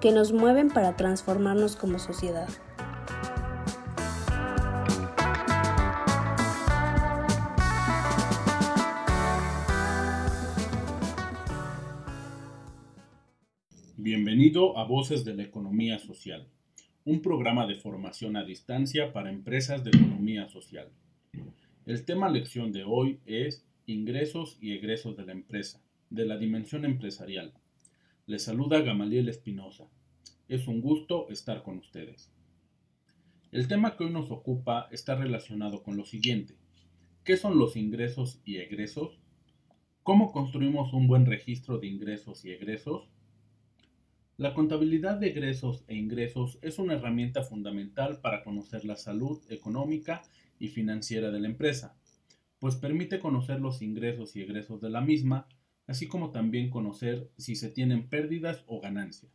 que nos mueven para transformarnos como sociedad. Bienvenido a Voces de la Economía Social, un programa de formación a distancia para empresas de economía social. El tema lección de hoy es ingresos y egresos de la empresa, de la dimensión empresarial. Les saluda Gamaliel Espinosa. Es un gusto estar con ustedes. El tema que hoy nos ocupa está relacionado con lo siguiente. ¿Qué son los ingresos y egresos? ¿Cómo construimos un buen registro de ingresos y egresos? La contabilidad de egresos e ingresos es una herramienta fundamental para conocer la salud económica y financiera de la empresa, pues permite conocer los ingresos y egresos de la misma, así como también conocer si se tienen pérdidas o ganancias.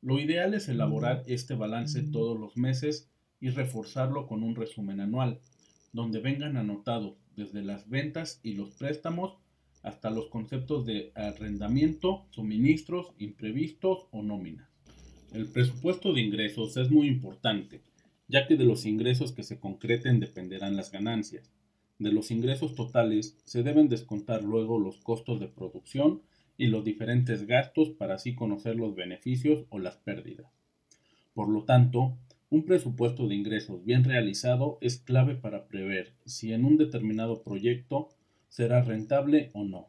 Lo ideal es elaborar este balance todos los meses y reforzarlo con un resumen anual, donde vengan anotados desde las ventas y los préstamos hasta los conceptos de arrendamiento, suministros, imprevistos o nóminas. El presupuesto de ingresos es muy importante, ya que de los ingresos que se concreten dependerán las ganancias. De los ingresos totales se deben descontar luego los costos de producción y los diferentes gastos para así conocer los beneficios o las pérdidas. Por lo tanto, un presupuesto de ingresos bien realizado es clave para prever si en un determinado proyecto será rentable o no.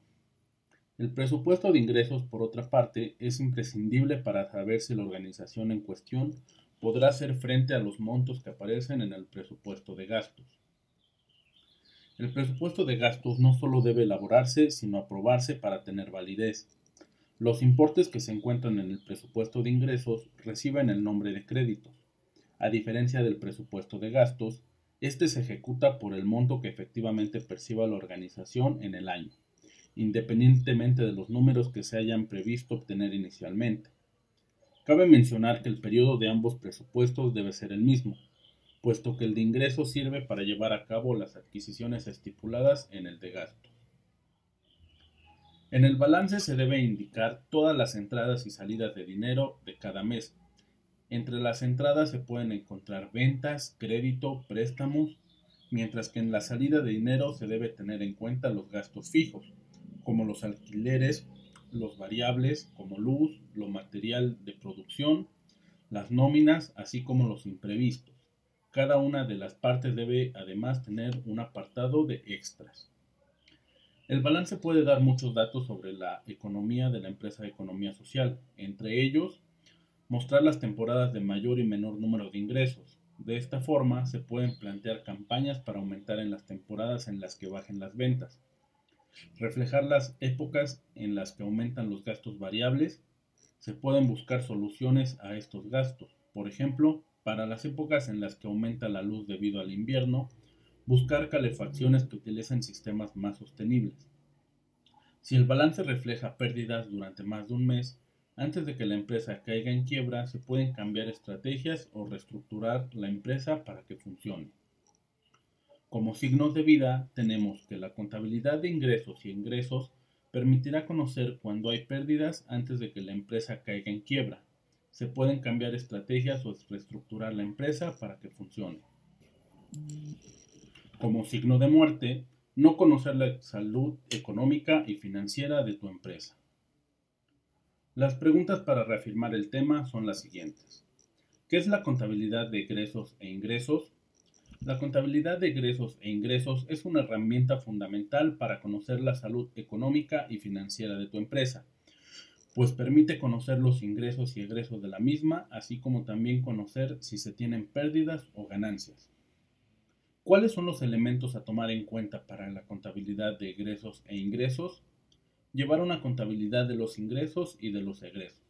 El presupuesto de ingresos, por otra parte, es imprescindible para saber si la organización en cuestión podrá hacer frente a los montos que aparecen en el presupuesto de gastos. El presupuesto de gastos no solo debe elaborarse, sino aprobarse para tener validez. Los importes que se encuentran en el presupuesto de ingresos reciben el nombre de créditos. A diferencia del presupuesto de gastos, este se ejecuta por el monto que efectivamente perciba la organización en el año, independientemente de los números que se hayan previsto obtener inicialmente. Cabe mencionar que el periodo de ambos presupuestos debe ser el mismo, puesto que el de ingresos sirve para llevar a cabo las adquisiciones estipuladas en el de gasto. En el balance se debe indicar todas las entradas y salidas de dinero de cada mes. Entre las entradas se pueden encontrar ventas, crédito, préstamos, mientras que en la salida de dinero se debe tener en cuenta los gastos fijos, como los alquileres, los variables como luz, lo material de producción, las nóminas, así como los imprevistos. Cada una de las partes debe además tener un apartado de extras. El balance puede dar muchos datos sobre la economía de la empresa de economía social, entre ellos mostrar las temporadas de mayor y menor número de ingresos. De esta forma se pueden plantear campañas para aumentar en las temporadas en las que bajen las ventas reflejar las épocas en las que aumentan los gastos variables, se pueden buscar soluciones a estos gastos. Por ejemplo, para las épocas en las que aumenta la luz debido al invierno, buscar calefacciones que utilicen sistemas más sostenibles. Si el balance refleja pérdidas durante más de un mes, antes de que la empresa caiga en quiebra, se pueden cambiar estrategias o reestructurar la empresa para que funcione. Como signos de vida tenemos que la contabilidad de ingresos y ingresos permitirá conocer cuando hay pérdidas antes de que la empresa caiga en quiebra. Se pueden cambiar estrategias o reestructurar la empresa para que funcione. Como signo de muerte, no conocer la salud económica y financiera de tu empresa. Las preguntas para reafirmar el tema son las siguientes. ¿Qué es la contabilidad de egresos e ingresos? La contabilidad de egresos e ingresos es una herramienta fundamental para conocer la salud económica y financiera de tu empresa, pues permite conocer los ingresos y egresos de la misma, así como también conocer si se tienen pérdidas o ganancias. ¿Cuáles son los elementos a tomar en cuenta para la contabilidad de egresos e ingresos? Llevar una contabilidad de los ingresos y de los egresos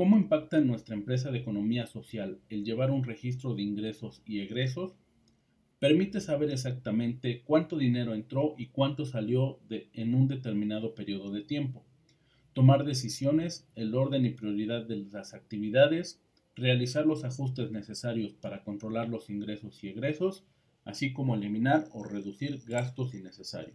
¿Cómo impacta en nuestra empresa de economía social el llevar un registro de ingresos y egresos? Permite saber exactamente cuánto dinero entró y cuánto salió en un determinado periodo de tiempo, tomar decisiones, el orden y prioridad de las actividades, realizar los ajustes necesarios para controlar los ingresos y egresos, así como eliminar o reducir gastos innecesarios.